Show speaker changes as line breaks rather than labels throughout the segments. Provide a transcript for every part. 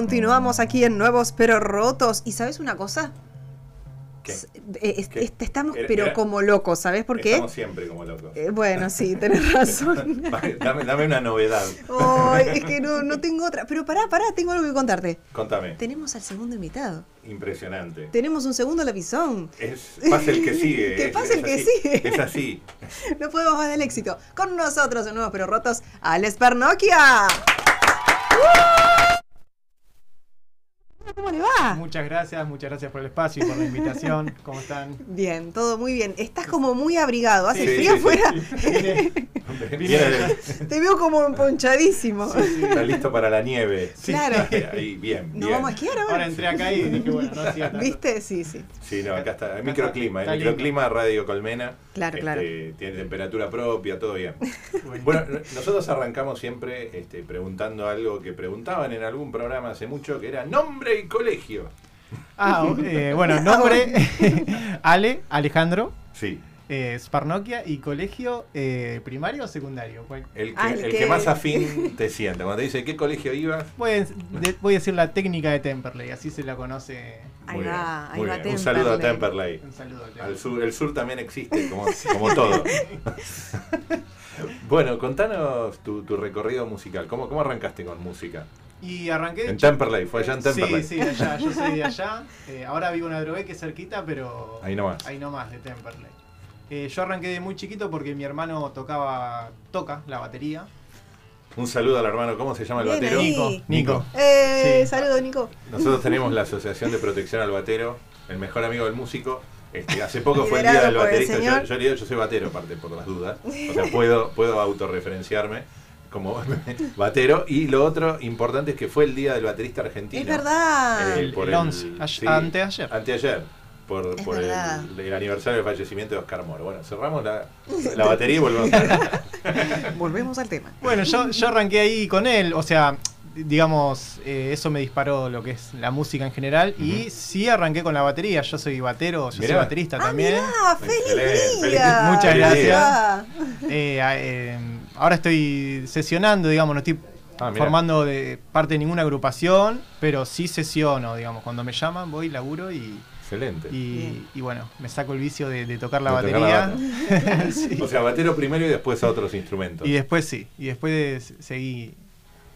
Continuamos aquí en Nuevos pero Rotos. ¿Y sabes una cosa?
¿Qué?
Eh, es-
¿Qué?
estamos
Era-
pero
era-
como locos, ¿sabes por qué?
Estamos siempre como locos.
Eh, bueno, sí, tenés razón.
dame, dame una novedad.
Ay, es que no, no tengo otra. Pero pará, pará, tengo algo que contarte.
Contame.
Tenemos al segundo invitado.
Impresionante.
Tenemos un segundo lapizón.
Es, pasa el que sigue.
Que
es
el que
así,
sigue.
Es así.
No podemos más del éxito. Con nosotros en Nuevos pero Rotos, Alex Pernoquia. ¿Cómo le va?
Muchas gracias, muchas gracias por el espacio y por la invitación. ¿Cómo están?
Bien, todo muy bien. Estás como muy abrigado. ¿Hace
Sí,
frío
sí, sí.
afuera? Te veo como emponchadísimo.
está listo para la nieve.
Claro.
Ahí, bien,
¿No
bien.
vamos a esquiar ahora?
Ahora entré acá y dije, bueno, no hacía tanto.
¿Viste? Sí, sí.
Sí, no, acá está. El microclima.
Está
El
lindo.
microclima Radio Colmena.
Claro,
Este,
claro.
Tiene temperatura propia, todo bien.
Bueno.
Nosotros arrancamos siempre este, preguntando algo que preguntaban en algún programa hace mucho, que era nombre y colegio.
Ah, eh, bueno, nombre Ale, Alejandro,
Sí.
eh, Sparnokia y colegio eh, primario o secundario. ¿Cuál?
El que,
Ah, el
el
que-
que más afín te sienta. Cuando te dice qué colegio ibas,
Voy a, de- voy a decir la técnica de Temperley, así se la conoce.
Ahí
Muy
va,
bien,
ahí
muy
va
bien. Un saludo a
Temperley.
Un saludo. a
Al
Temperley.
sur, el sur también existe, como, como todo. bueno, contanos tu, tu recorrido musical. ¿Cómo, ¿Cómo arrancaste con música?
Y arranqué. de
En Temperley, fue allá en Temperley.
Sí, sí, allá. Yo soy de allá. Eh, ahora vivo en Adrogué, que es cerquita, pero.
Ahí nomás.
Ahí nomás, de Temperley. Eh, yo arranqué de muy chiquito porque mi hermano tocaba, toca la batería.
Un saludo al hermano, ¿cómo se llama el
Bien
batero?
ahí.
Nico. Nico.
Eh,
Sí.
Saludo, Nico.
Nosotros tenemos la Asociación de Protección al Batero, el mejor amigo del músico. Este, hace poco fue el día del baterista. Yo,
señor.
yo, yo soy batero, aparte, por las dudas. O sea, puedo, puedo autorreferenciarme como batero. Y lo otro importante es que fue el día del baterista argentino.
Es verdad.
Eh,
El-
por
el 11, ay- anteayer.
Anteayer. Por, el, el aniversario del fallecimiento de Oscar Moro. Bueno, cerramos la, la batería y volvemos a
Volvemos al tema.
Bueno, yo, yo arranqué ahí con él, o sea, digamos, eh, eso me disparó lo que es la música en general. Y sí arranqué con la batería, yo soy batero, yo soy
Mirá.
baterista también.
Ah, feliz
Excelente,
día.
feliz-
Muchas
feliz
gracias.
día.
Eh, eh, ahora estoy sesionando, digamos, no estoy
Ah,
formando de parte de ninguna agrupación, pero sí sesiono, digamos, cuando me llaman voy, laburo y,
Excelente.
y, bueno, me saco el vicio de, de tocar la
De tocar la
batería. Sí.
O sea, batero primero y después a otros instrumentos.
Y después sí, y después seguí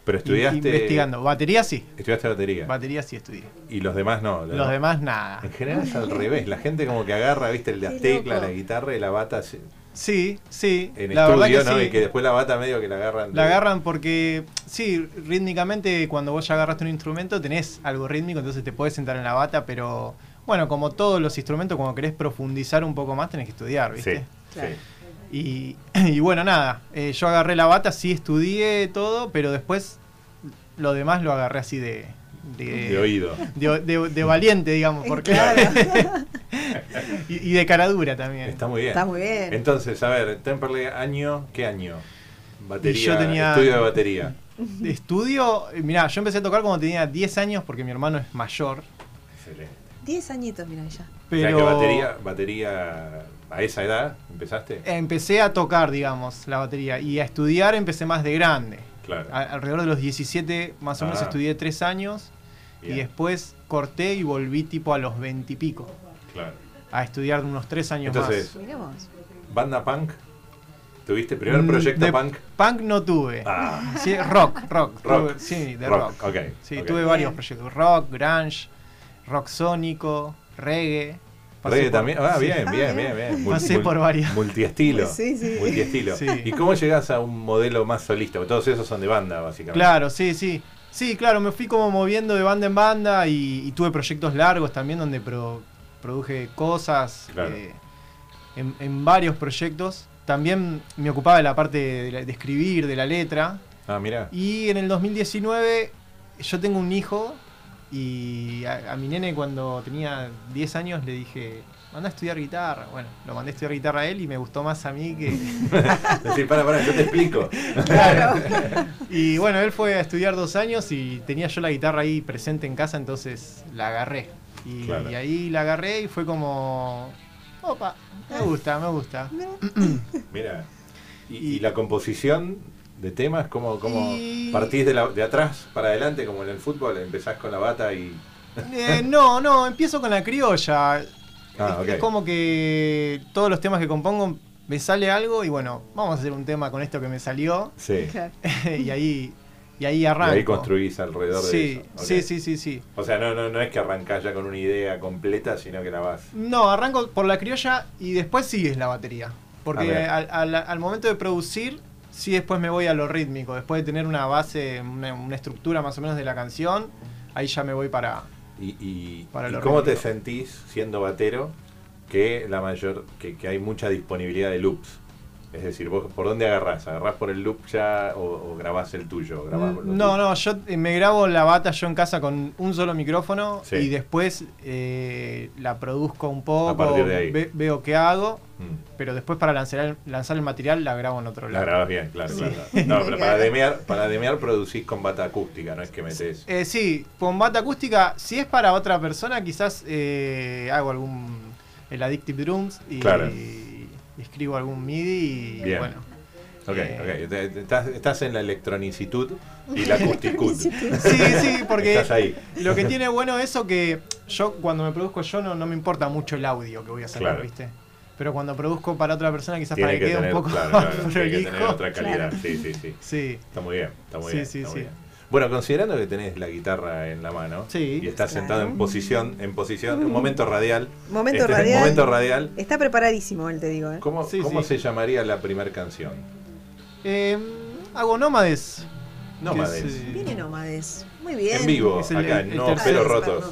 Pero estudiaste.
investigando. Batería sí,
Estudiaste batería.
batería sí estudié.
y los demás no.
Los demás nada.
En general es al revés. La gente como que agarra, viste, el de las teclas, la guitarra y la bata
Sí, sí.
en
la verdad
estudio,
que
¿no?
sí.
Y que después la bata medio que la agarran. de-
La agarran porque, sí, rítmicamente cuando vos ya agarraste un instrumento tenés algo rítmico, entonces te podés sentar en la bata, pero bueno, como todos los instrumentos, cuando querés profundizar un poco más tenés que estudiar,
Sí,
¿viste?
Claro.
sí.
Y, y bueno, nada, eh, yo agarré la bata, sí estudié todo, pero después lo demás lo agarré así de... De,
De oído.
de- de- de valiente, digamos, porque...
Claro.
y, y de cara dura también.
Está muy bien.
Está muy bien.
Entonces, a ver, Temperley, año, ¿qué año? Batería,
Y yo tenía-
estudio de batería.
De estudio, eh, mirá, yo empecé a tocar cuando tenía 10 años porque mi hermano es mayor.
Excelente.
Diez añitos, mira ya.
Pero
O sea que batería, batería a esa edad empezaste.
empecé a tocar, digamos, la batería. Y a estudiar empecé más de grande.
Claro.
A- alrededor de los 17, más o menos,
Ah.
estudié 3 años.
Bien,
Y después corté y volví tipo a los 20 y pico.
Claro.
A estudiar unos 3 años
Entonces,
vos.
¿banda punk? ¿Tuviste
más.
primer
Mm,
proyecto
de
punk?
Punk no tuve.
Ah,
Sí, rock, rock.
Rock.
tuve- sí, de
rock,
rock.
ok.
Sí, tuve varios proyectos. Rock, grunge, rock sónico, reggae.
Reggae también. Ah,
sí.
bien,
Ah,
bien,
bien.
bien.
Pasé por varias.
Multiestilo.
Sí, sí.
Multiestilo.
Sí.
¿Y cómo llegás a un modelo más solista? Porque todos esos son de banda, básicamente.
Claro, sí, sí. Sí, claro, me fui como moviendo de banda en banda y, y tuve proyectos largos también donde pro- produje cosas
Claro.
eh, en, en varios proyectos. También me ocupaba de la parte de, la- de escribir, de la letra.
Ah, mira.
Y en el 2019 yo tengo un hijo y a, a mi nene cuando tenía 10 años le dije, manda a estudiar guitarra. Bueno, lo mandé a estudiar guitarra a él y me gustó más a mí que...
Decir, para, para, yo te explico.
Claro.
y bueno, él fue a estudiar dos años y tenía yo la guitarra ahí presente en casa, entonces la agarré. Y,
Claro.
y ahí la agarré y fue como... Opa, me gusta, me gusta.
Mira. Y,
Y-
y la composición de temas, ¿cómo, cómo
Y-
partís de, la- de atrás para adelante, como en el fútbol? Empezás con la bata y.
Eh, no, no, empiezo con la criolla.
Ah,
es,
ok.
es como que todos los temas que compongo me sale algo y bueno, vamos a hacer un tema con esto que me salió
Sí.
Y ahí y ahí
Y
arranco.
ahí construís alrededor de
sí,
eso. Ok.
sí, sí, sí, sí.
O sea, no, no, no es que arrancás ya con una idea completa, sino que la vas.
No, arranco por la criolla y después sí es la batería. Porque al, al- al momento de producir, sí después me voy a lo rítmico. Después de tener una base, una, una estructura más o menos de la canción, ahí ya me voy para...
¿Y, y-
Para
y
lo
cómo te sentís siendo batero que la mayor que, que hay mucha disponibilidad de loops? Es decir, vos por dónde agarrás? ¿Agarrás por el loop ya o, o grabás el tuyo? ¿Grabás
Mm, No,
tuyo?
no, yo eh, me grabo la bata yo en casa con un solo micrófono
Sí.
y después eh, la produzco un poco,
A partir de ahí.
ve- veo qué hago,
Mm.
pero después para lanzar el, lanzar el material la grabo en otro
La
lado.
grabás bien, claro,
Sí.
claro. No, pero para demear, para demear producís con bata acústica, no es que metés.
Eh, sí, con bata acústica, si es para otra persona, quizás eh, hago algún. el Addictive Drums y,
Claro.
y escribo algún MIDI y
Bien.
bueno.
Ok,
Eh.
ok. Estás, estás en la electronicitud y la acusticud.
Sí, sí, porque
Estás ahí.
lo que tiene bueno eso que yo cuando me produzco yo no, no me importa mucho el audio que voy a sacar,
Claro.
¿viste? Pero cuando produzco para otra persona quizás
Tiene
para que,
que
quede
tener,
un poco
claro,
más
claro, tiene que tener otra calidad.
Claro.
Sí, sí, sí.
Sí.
Está muy bien, está muy
Sí,
bien.
sí,
está muy
sí.
bien. Bueno, considerando que tenés la guitarra en la mano
Sí.
y estás
Claro.
sentado en posición, en posición, un momento radial.
Momento
este,
radial.
Momento radial.
Está preparadísimo él, te digo. ¿eh?
¿Cómo,
Sí,
cómo
sí.
se llamaría la primera canción?
Eh, hago nómades.
Nómades.
eh,
Viene Nómades. Muy bien.
En vivo,
el-
acá,
el
no
Ah,
rotos.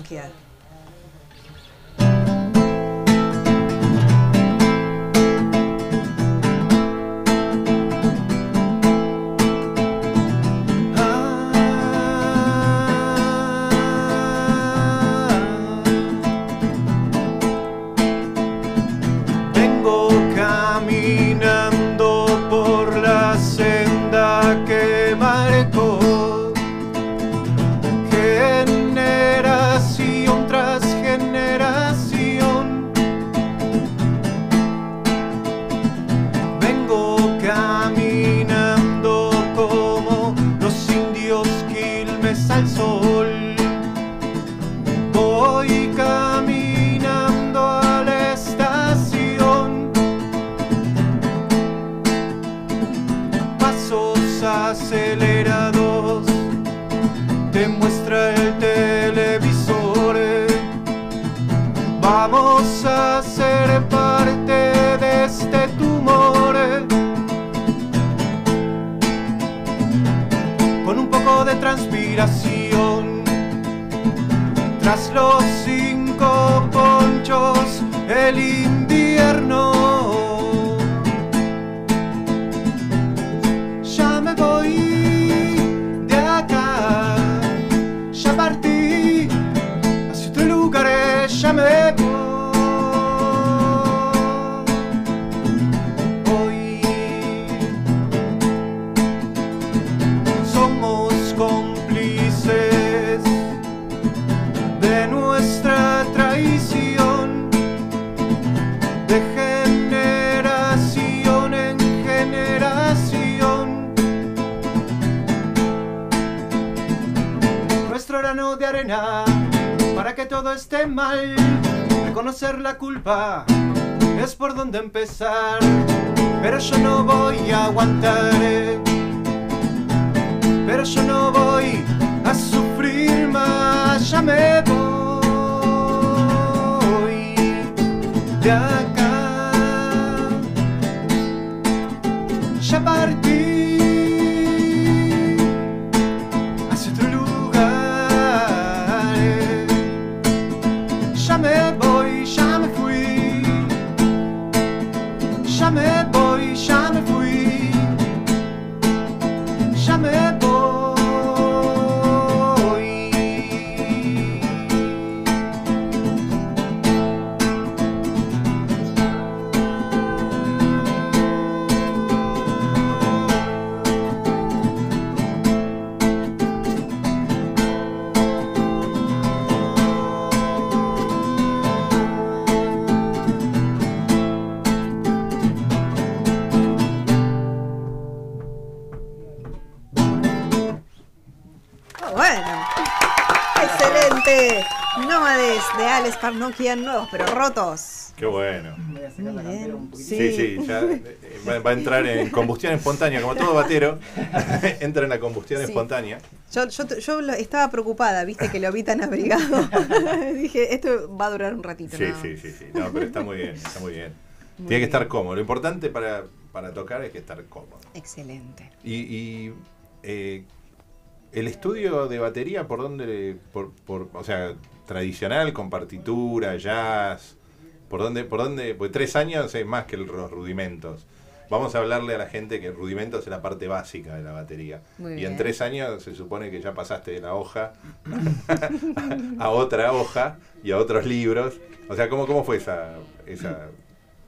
Para que todo esté mal, reconocer la culpa es por donde empezar, pero yo no voy a aguantar. Pero yo no voy a sufrir más, ya me voy de acá. Me
de Alex Parnokian, nuevos pero rotos.
Qué bueno.
Voy a sacar la campera un poquito.
Sí, sí, ya eh, va, va a entrar en combustión espontánea, como todo batero, entra en la combustión
Sí.
espontánea.
Yo, yo, yo lo- estaba preocupada, viste que lo vi tan abrigado. Dije, esto va a durar un ratito.
Sí,
¿no?
sí, sí, sí. No, pero está muy bien, está muy bien.
Muy
Tiene que estar cómodo. Lo importante para, para tocar es que estar cómodo.
Excelente.
Y, y, eh, el estudio de batería, ¿por dónde? Por, por, o sea, tradicional, con partitura, jazz. ¿Por dónde? ¿Por dónde? Pues tres años es más que los rudimentos. Vamos a hablarle a la gente que rudimentos es la parte básica de la batería.
Muy
y
bien.
en tres años se supone que ya pasaste de la hoja a otra hoja y a otros libros. O sea, ¿cómo, cómo fue esa, esa,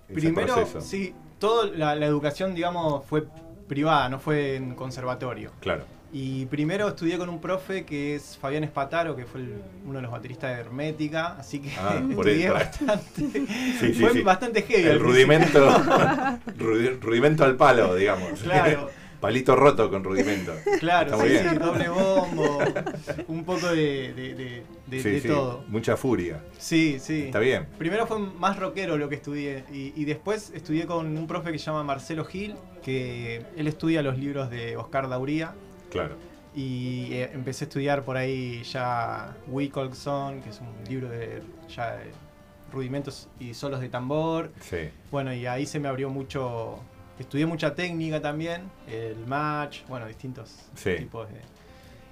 ese
Primero,
proceso?
sí, toda la, la educación, digamos, fue privada, no fue en conservatorio.
Claro.
Y primero estudié con un profe que es Fabián Espataro, que fue el- uno de los bateristas de Hermética, así que
Ah,
estudié bastante.
Sí, sí,
fue
sí.
bastante heavy.
El rudimento, rudi- rudimento al palo, digamos.
Claro.
Palito roto con rudimento.
Claro, sí, sí, doble bombo, un poco de, de- de- de-
Sí,
de
sí,
todo.
Mucha furia.
Sí, sí.
Está bien.
Primero fue más rockero lo que estudié y, y después estudié con un profe que se llama Marcelo Gil, que él estudia los libros de Oscar Dauría
Claro.
y eh, empecé a estudiar por ahí ya Wilcolson, que es un libro de ya de rudimentos y solos de tambor.
Sí.
Bueno, y ahí se me abrió mucho, estudié mucha técnica también, el match, bueno, distintos
Sí.
tipos de...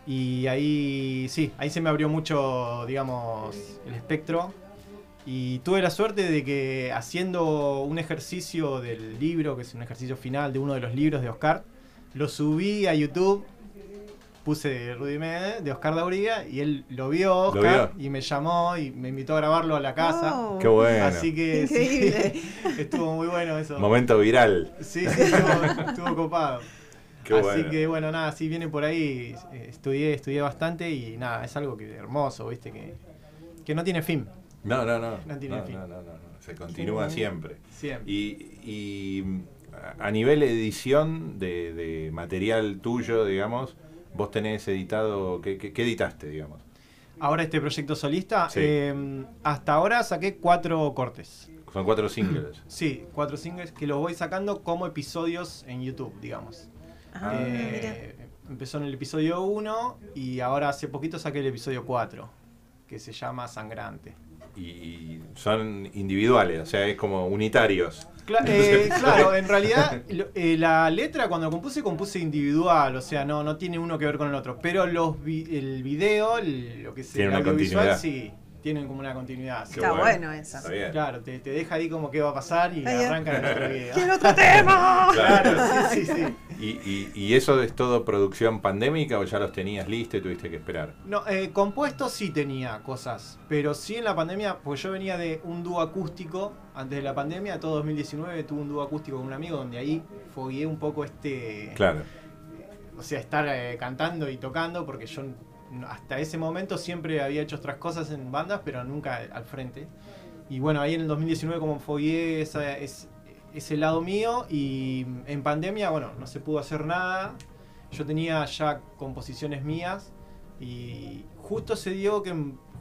Y ahí, sí, ahí se me abrió mucho, digamos, el espectro. Y tuve la suerte de que haciendo un ejercicio del libro, que es un ejercicio final de uno de los libros de Oscar, lo subí a YouTube, puse Rudimé de Oscar Dauría y él lo vio, Oscar,
vio?
y me llamó y me invitó a grabarlo a la casa.
Oh,
Qué bueno.
Así que sí,
Increíble.
estuvo muy bueno eso.
Momento viral.
Sí, sí, estuvo, estuvo copado.
Qué
Así
bueno.
que bueno, nada, si viene por ahí, eh, estudié, estudié bastante y nada, es algo que hermoso, viste, que, que no tiene fin,
No, no, no.
No tiene
no,
fin.
no, no, no. Se continúa siempre.
siempre.
Y, y a nivel edición de, de material tuyo, digamos, vos tenés editado, ¿qué, qué, qué editaste, digamos?
Ahora este proyecto solista,
Sí.
eh, hasta ahora saqué cuatro cortes.
Son cuatro singles.
Sí, cuatro singles que los voy sacando como episodios en YouTube, digamos.
Ah,
Eh, empezó en el episodio 1 y ahora hace poquito saqué el episodio 4, que se llama Sangrante.
Y son individuales, o sea, es como unitarios.
Cla- eh, claro, en realidad lo- eh, la letra cuando compuse, compuse individual, o sea, no, no tiene uno que ver con el otro. Pero los vi- el video, el- lo que es
Tiene
el audiovisual, sí, tienen como una continuidad.
Qué
Está bueno eso.
Está bien.
Claro, te, te deja ahí como qué va a pasar y
Ay,
arranca en otro video.
¡Quiero otro tema!
Claro.
Claro, sí, sí, sí.
¿Y, y, y eso es todo producción pandémica o ya los tenías listos y tuviste que esperar?
No, eh, compuesto sí tenía cosas, pero sí en la pandemia, pues yo venía de un dúo acústico, antes de la pandemia, todo 2019 tuve un dúo acústico con un amigo donde ahí fogueé un poco este...
Claro.
o sea, estar eh, cantando y tocando, porque yo hasta ese momento siempre había hecho otras cosas en bandas, pero nunca al frente. Y bueno, ahí en el 2019 como fogueé esa- es- ese lado mío y en pandemia, bueno, no se pudo hacer nada. Yo tenía ya composiciones mías y justo se dio que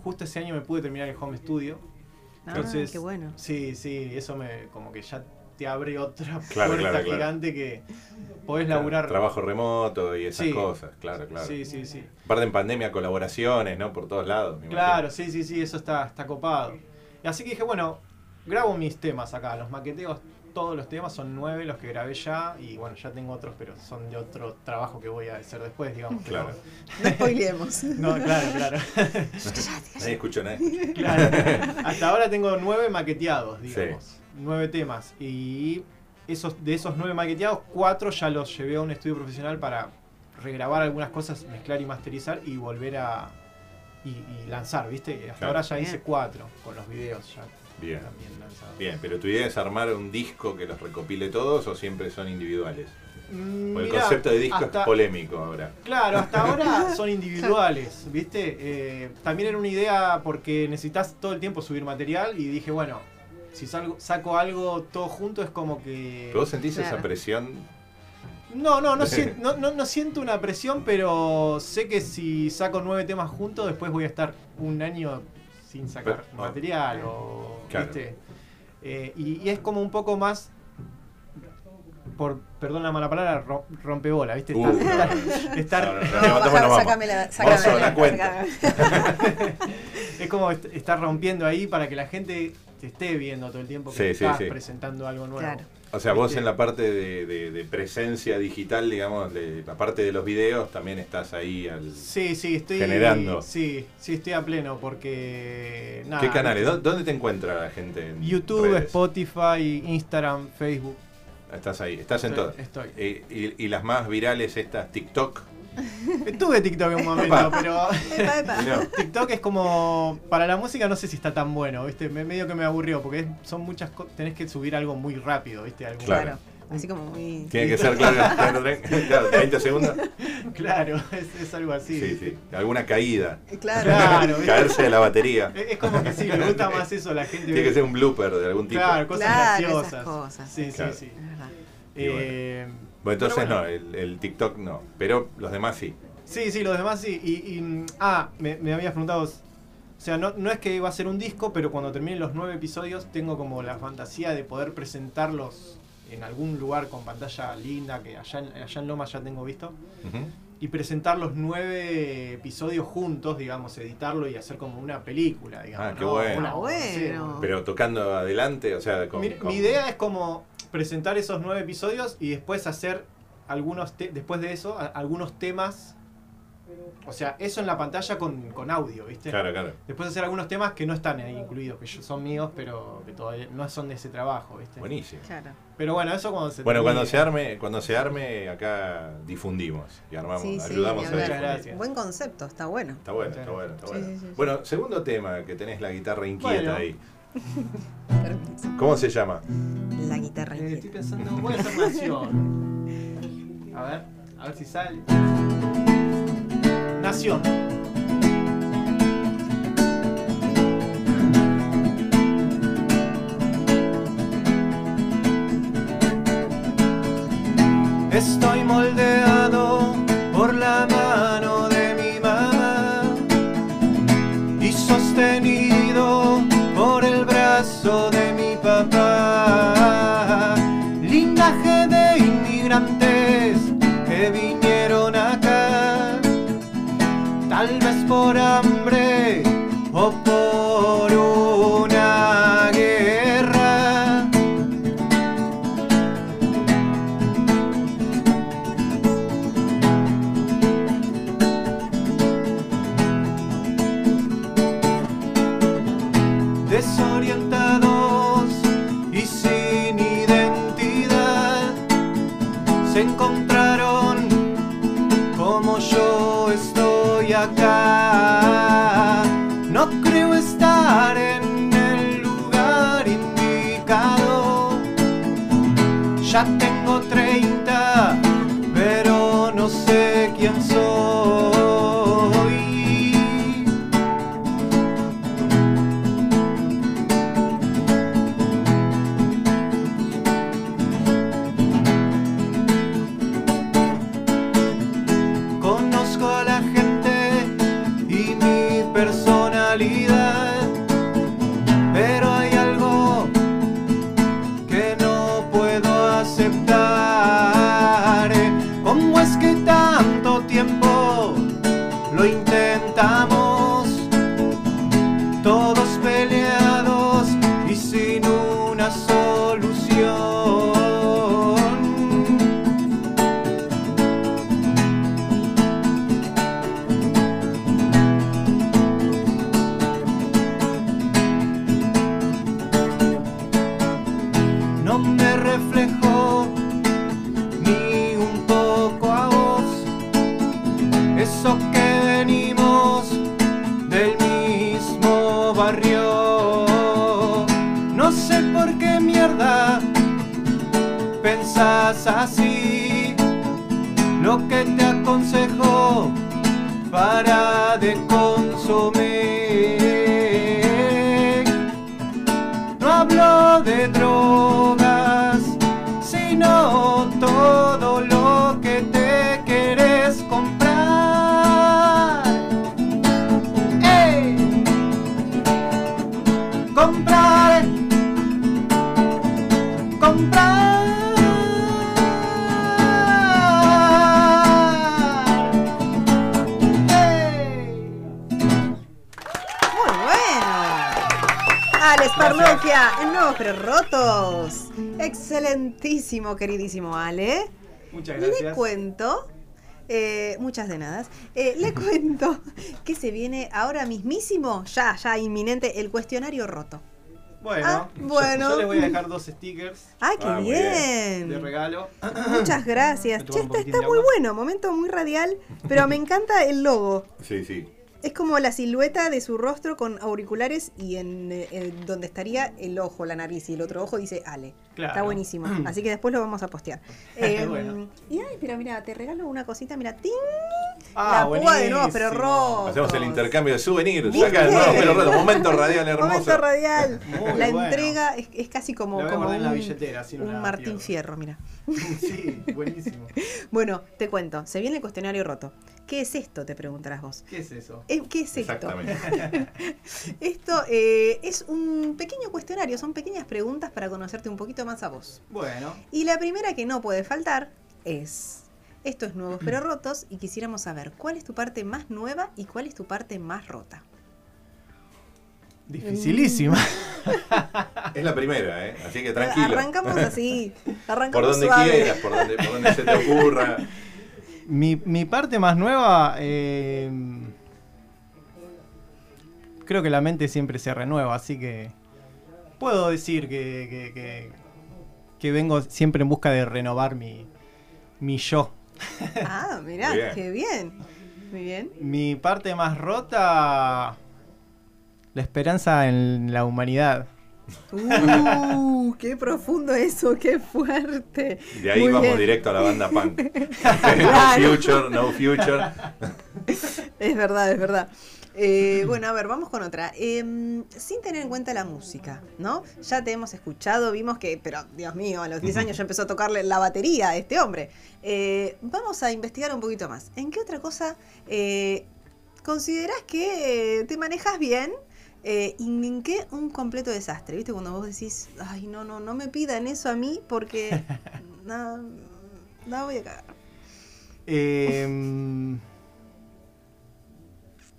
justo ese año me pude terminar el home studio.
Ah,
Entonces,
qué bueno.
Sí, sí, eso me como que ya te abre otra
Claro,
puerta
claro, claro.
gigante que podés laburar.
Trabajo remoto y esas
Sí.
cosas, claro, claro.
Sí, sí, sí.
Aparte en pandemia, colaboraciones, ¿no? Por todos lados. me
Claro, sí, sí, sí, eso está, está copado. Y así que dije, bueno, grabo mis temas acá, los maqueteos, todos los temas son nueve los que grabé ya, y bueno, ya tengo otros, pero son de otro trabajo que voy a hacer después, digamos.
Claro.
No spoilemos.
No, claro, claro.
Nadie escuchó nada.
Claro. Hasta ahora tengo nueve maqueteados,
Sí.
Nueve temas. Y esos, de esos nueve maqueteados, cuatro ya los llevé a un estudio profesional para regrabar algunas cosas, mezclar y masterizar y volver a. y, y lanzar, ¿viste? Hasta
Claro.
ahora ya hice cuatro con los videos ya
Bien.
también lanzados.
Bien, pero tu idea es armar un disco que los recopile todos o siempre son individuales?
Mm,
el
mirá,
concepto de disco
hasta-
es polémico ahora.
Claro, hasta ahora son individuales, ¿viste? Eh, también era una idea porque necesitas todo el tiempo subir material y dije, bueno, si salgo- saco algo todo junto es como que...
¿Pero vos sentís esa
Claro.
presión
No, no, no, sien- no, no- no siento una presión, pero sé que si saco nueve temas juntos, después voy a estar un año sin sacar
Pero-
material o.
Claro.
¿viste? Eh, y, y es como un poco más. Por, perdón la mala palabra, ro- rompebola, ¿viste?
Uh,
Estar-
no,
estar-
sácame la,
a la
la-
cuenta.
es como est- estar rompiendo ahí para que la gente te esté viendo todo el tiempo que
Sí,
estás
sí.
presentando algo nuevo.
Claro.
O sea, vos
Este-
en la parte de, de- de presencia digital, digamos, de la parte de los videos, también estás ahí al...
Sí, sí, estoy
Generando.
Sí, sí, estoy a pleno porque. Nada,
¿Qué canales?
¿viste?
¿Dó- ¿Dónde te encuentra la gente? en
YouTube,
redes?
Spotify, Instagram, Facebook.
Estás ahí, estás en
Estoy-
todo.
estoy.
Eh, y, y las más virales estas, TikTok.
Estuve TikTok en un momento,
Epa.
pero
Epa, epa.
TikTok es como. Para la música no sé si está tan bueno, ¿viste? Me, medio que me aburrió porque es- son muchas cosas. Tenés que subir algo muy rápido, ¿viste? Algo-
Claro.
Claro. Así como muy.
Tiene que ser, claro, claro, claro, 20 segundos.
Claro, es, es algo así.
Sí, sí. Alguna caída.
Claro.
Claro, ¿viste?
Caerse de la batería.
Es, es como que sí, me gusta más eso a la gente.
Tiene que ser un blooper de algún tipo.
Claro, cosas
Claro,
graciosas.
esas cosas.
Sí,
Claro.
sí, sí.
Es verdad.
Bueno. Bueno, entonces no, el, el TikTok no. Pero los demás sí.
Sí, sí, los demás sí. Y, y, mm, ah, me, me habías preguntado. O sea, no, no es que va a ser un disco, pero cuando terminen los nueve episodios, tengo como la fantasía de poder presentarlos en algún lugar con pantalla linda, que allá en, allá en Lomas ya tengo visto. Y presentar los nueve episodios juntos, digamos, editarlo y hacer como una película, digamos.
Ah, qué
¿no?
bueno.
Una-
Ah, bueno.
sí,
Pero tocando adelante, o sea, con,
mi,
con-
mi idea es como presentar esos nueve episodios y después hacer algunos te- después de eso a- algunos temas o sea eso en la pantalla con, con audio viste
Claro, claro.
después hacer algunos temas que no están ahí incluidos que yo- son míos pero que todavía no son de ese trabajo viste
Buenísimo.
Claro.
pero bueno eso cuando se
Bueno,
termine.
cuando se arme, cuando se arme, acá difundimos y armamos,
Sí, sí,
ayudamos a
gracias.
Buen concepto, está bueno.
Está bueno, está bueno, está bueno.
sí, sí, sí.
Bueno, segundo tema que tenés la guitarra inquieta
Bueno.
ahí. ¿Cómo se llama?
La guitarra
Eh, estoy pensando voy a hacer nación a ver a ver si sale. Nación. Estoy moldeado por la mano de mi mamá y sostenido so No sé por qué mierda pensás así. Lo que te aconsejo para de consumir. No hablo de drogas,
Rotos. Excelentísimo, queridísimo Ale.
Muchas
Y le
gracias.
cuento, eh, muchas de nada, eh, le cuento que se viene ahora mismísimo, ya, ya inminente, el cuestionario roto.
Bueno,
Ah,
yo-
bueno.
Yo, les voy a dejar dos stickers
¡Ay, qué
Ah, muy
bien!
de regalo.
Muchas gracias. Che, está, muy bueno, momento muy radial, pero me encanta el logo.
Sí, sí.
Es como la silueta de su rostro con auriculares y en, eh, en donde estaría el ojo, la nariz y el otro ojo dice Ale.
Claro.
Está buenísimo. Así que después lo vamos a postear. Eh,
Bueno.
Y ay, pero mira, te regalo una cosita, mira, ¡ting!
Ah,
la púa de nuevo, pero roto.
Hacemos el intercambio de souvenirs. Acá, no, pero rato, momento radial hermoso.
Momento radial.
Muy
la
bueno.
entrega es, es casi como,
La
como un,
la billetera, así no
un Martín
pierdo.
Fierro, mira.
Sí, buenísimo.
Bueno, te cuento, se viene el cuestionario roto. ¿Qué es esto? Te preguntarás vos.
¿Qué es eso?
Eh, ¿Qué es esto?
Exactamente.
Esto eh, es un pequeño cuestionario, son pequeñas preguntas para conocerte un poquito más a vos.
Bueno,
Y la primera que no puede faltar es, esto es Nuevos pero Rotos y quisiéramos saber cuál es tu parte más nueva y cuál es tu parte más rota.
dificilísima.
Es la primera, ¿eh? Así que tranquilo.
Arrancamos así, arrancamos
Por donde
suave.
quieras, por donde, por donde se te ocurra.
Mi, mi parte más nueva, eh, creo que la mente siempre se renueva, así que puedo decir que, que, que- que vengo siempre en busca de renovar mi, mi yo.
Ah, mirá,
bien.
qué bien. Muy bien.
Mi parte más rota, la esperanza en la humanidad.
Uh, qué profundo eso, qué fuerte.
De ahí
Muy
vamos
bien.
directo a la banda punk. No future, no future.
Es verdad, es verdad. Eh, bueno, a ver, vamos con otra. Em, sin tener en cuenta la música, ¿no? Ya te hemos escuchado, vimos que, pero Dios mío, a los 10 años ya empezó a tocarle la batería a este hombre. Eh, vamos a investigar un poquito más. ¿En qué otra cosa eh, considerás que te manejas bien? Eh, y en qué un completo desastre, ¿viste? Cuando vos decís, ay, no, no, no me pidan eso a mí porque no, no voy a cagar.
Eh,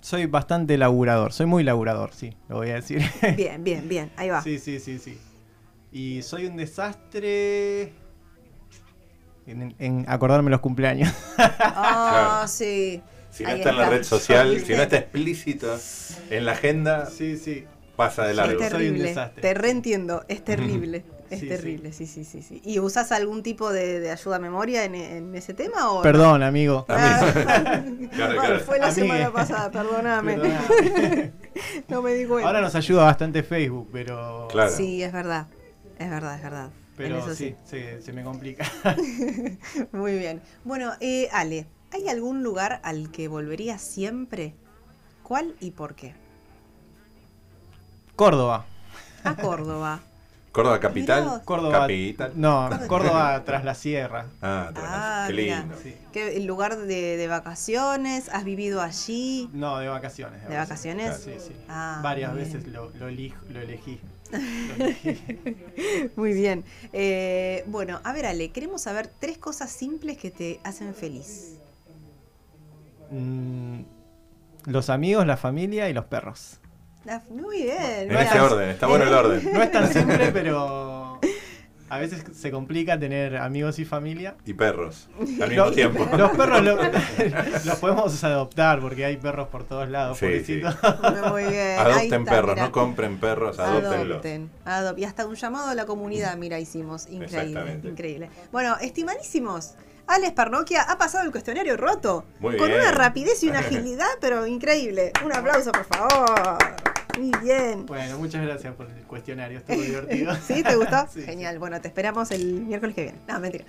soy bastante laburador, soy muy laburador, sí, lo voy a decir.
Bien, bien, bien, ahí va.
Sí, sí, sí, sí. Y soy un desastre en, en acordarme los cumpleaños.
Ah, sí.
Si no está en la red social, si no está explícito en la agenda,
Sí, sí.
pasa de
Es
largo.
Soy un
terrible.
desastre.
Te reentiendo, es terrible. Es
Sí,
terrible, sí, sí, sí, sí. ¿Y usas algún tipo de, de ayuda a memoria en, en ese tema? O no?
Perdón, amigo.
Ah,
Claro, claro.
Fue la
Amigue.
semana pasada, perdóname.
Perdóname.
no me di cuenta.
Ahora nos ayuda bastante Facebook, pero.
Claro.
Sí, es verdad. Es verdad, es verdad. En
Pero
eso
sí, se, se me complica.
Muy bien. Bueno, eh, Ale, ¿hay algún lugar al que volverías siempre? ¿Cuál y por qué?
Córdoba.
A Córdoba.
Córdoba
Mirá
capital.
Córdoba.
Capital.
No, Córdoba tras la sierra.
Ah, bueno,
Ah,
qué
mira.
lindo.
Sí.
¿Qué, ¿El lugar de, de vacaciones? ¿Has vivido allí?
No, de vacaciones.
¿De vacaciones?
Sí, sí.
Ah,
Varias
bien.
veces lo, lo, elijo- lo elegí. Lo elegí.
Muy bien. Eh, bueno, a ver, Ale, queremos saber tres cosas simples que te hacen feliz.
Mm, los amigos, la familia y los perros.
Muy bien.
En ese orden, está bueno el orden.
No es tan simple, pero a veces se complica tener amigos y familia.
Y perros, al mismo tiempo.
Los perros lo- los podemos adoptar porque hay perros por todos lados,
Sí,
pobrecitos.
Muy bien.
Adopten
está,
perros,
mira.
no compren perros, adoptenlos.
Adopten, adop- Y hasta un llamado a la comunidad, mira, hicimos. Increíble, increíble. Bueno, estimadísimos, Alex Parroquia ha pasado el cuestionario roto.
Muy
con
bien.
una rapidez y una agilidad, pero increíble. Un aplauso, por favor. Muy bien.
Bueno, muchas gracias por el cuestionario, estuvo divertido.
¿Sí? ¿Te gustó?
Sí,
Genial. Bueno, te esperamos el miércoles que viene. No, mentira.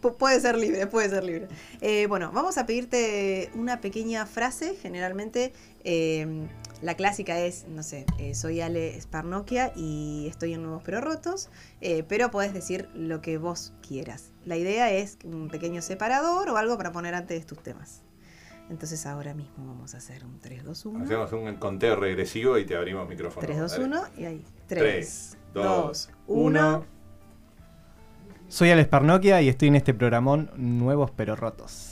Pu- puede ser libre, puede ser libre. Eh, bueno, vamos a pedirte una pequeña frase. Generalmente eh, la clásica es, no sé, eh, soy Ale Sparnokia y estoy en Nuevos Pero Rotos, eh, pero podés decir lo que vos quieras. La idea es un pequeño separador o algo para poner antes tus temas. Entonces ahora mismo vamos a hacer un 3, 2, 1.
Hacemos un conteo regresivo y te abrimos micrófono.
3, 2,
Dale.
1 y ahí. 3,
3,
2,
2,
1.
1.
Soy Alex Parnoquia y estoy en este programón Nuevos pero Rotos.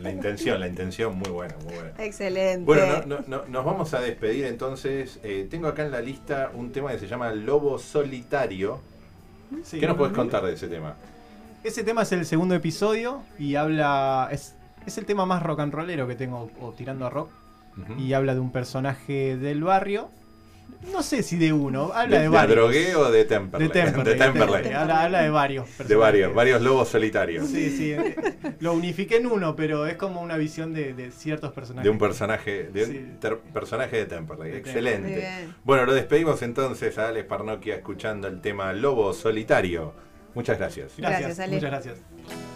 La intención, la intención muy buena, muy buena.
Excelente.
Bueno, no- no- no- nos vamos a despedir entonces. Eh, tengo acá en la lista un tema que se llama Lobo Solitario.
Sí,
¿Qué nos puedes contar de ese tema?
Ese tema es el segundo episodio y habla. Es, es el tema más rock and rollero que tengo, o tirando a rock. Y habla de un personaje del barrio. No sé si de uno, habla de,
¿De,
varios.
Drogué o de Temperley?
De Temperley.
De
de
Temperley.
Temperley. Habla, habla de varios.
De
personajes.
varios, varios lobos solitarios.
Sí, sí. eh, Lo unifiqué en uno, pero es como una visión de, de ciertos personajes.
De un personaje, de un
Sí.
ter- personaje de Temperley.
De
Excelente.
Muy bien.
Bueno, lo despedimos entonces a Alex Parnoquia escuchando el tema Lobo Solitario. Muchas gracias.
Gracias,
Gracias, Ale.
muchas gracias.